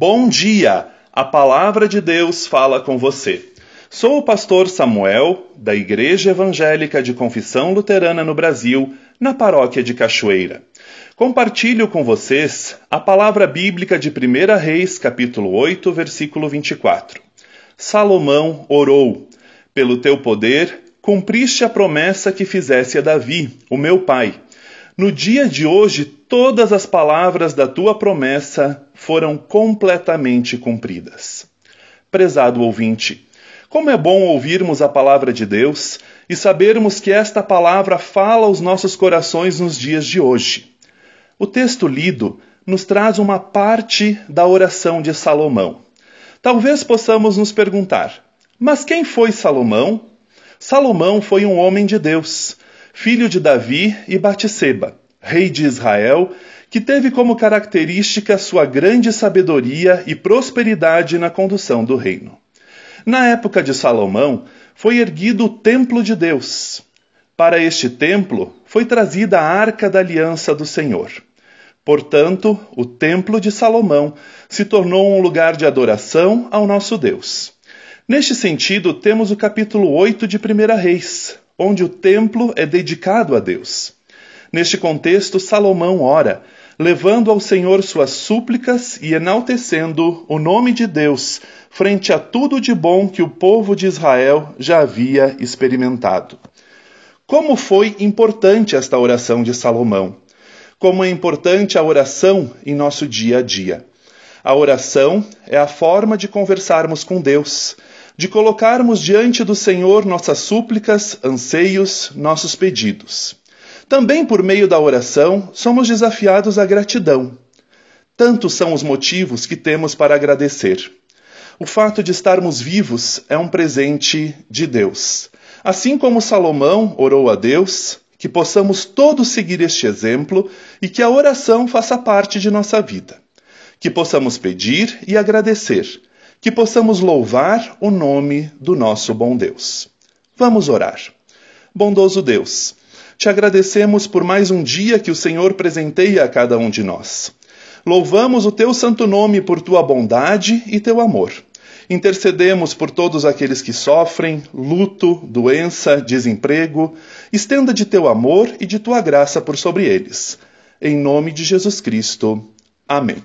Bom dia! A palavra de Deus fala com você. Sou o pastor Samuel, da Igreja Evangélica de Confissão Luterana no Brasil, na paróquia de Cachoeira. Compartilho com vocês a palavra bíblica de 1 Reis, capítulo 8, versículo 24. Salomão orou: Pelo teu poder, cumpriste a promessa que fizesse a Davi, o meu pai. No dia de hoje, todas as palavras da tua promessa foram completamente cumpridas. Prezado ouvinte, como é bom ouvirmos a palavra de Deus e sabermos que esta palavra fala aos nossos corações nos dias de hoje. O texto lido nos traz uma parte da oração de Salomão. Talvez possamos nos perguntar: mas quem foi Salomão? Salomão foi um homem de Deus, filho de Davi e Batseba rei de Israel, que teve como característica sua grande sabedoria e prosperidade na condução do reino. Na época de Salomão, foi erguido o templo de Deus. Para este templo foi trazida a arca da aliança do Senhor. Portanto, o templo de Salomão se tornou um lugar de adoração ao nosso Deus. Neste sentido, temos o capítulo 8 de 1 Reis, onde o templo é dedicado a Deus. Neste contexto, Salomão ora, levando ao Senhor suas súplicas e enaltecendo o nome de Deus frente a tudo de bom que o povo de Israel já havia experimentado. Como foi importante esta oração de Salomão? Como é importante a oração em nosso dia a dia? A oração é a forma de conversarmos com Deus, de colocarmos diante do Senhor nossas súplicas, anseios, nossos pedidos. Também por meio da oração somos desafiados à gratidão. Tantos são os motivos que temos para agradecer. O fato de estarmos vivos é um presente de Deus. Assim como Salomão orou a Deus, que possamos todos seguir este exemplo e que a oração faça parte de nossa vida. Que possamos pedir e agradecer. Que possamos louvar o nome do nosso bom Deus. Vamos orar. Bondoso Deus, te agradecemos por mais um dia que o Senhor presenteia a cada um de nós. Louvamos o teu santo nome por tua bondade e teu amor. Intercedemos por todos aqueles que sofrem luto, doença, desemprego. Estenda de teu amor e de tua graça por sobre eles. Em nome de Jesus Cristo. Amém.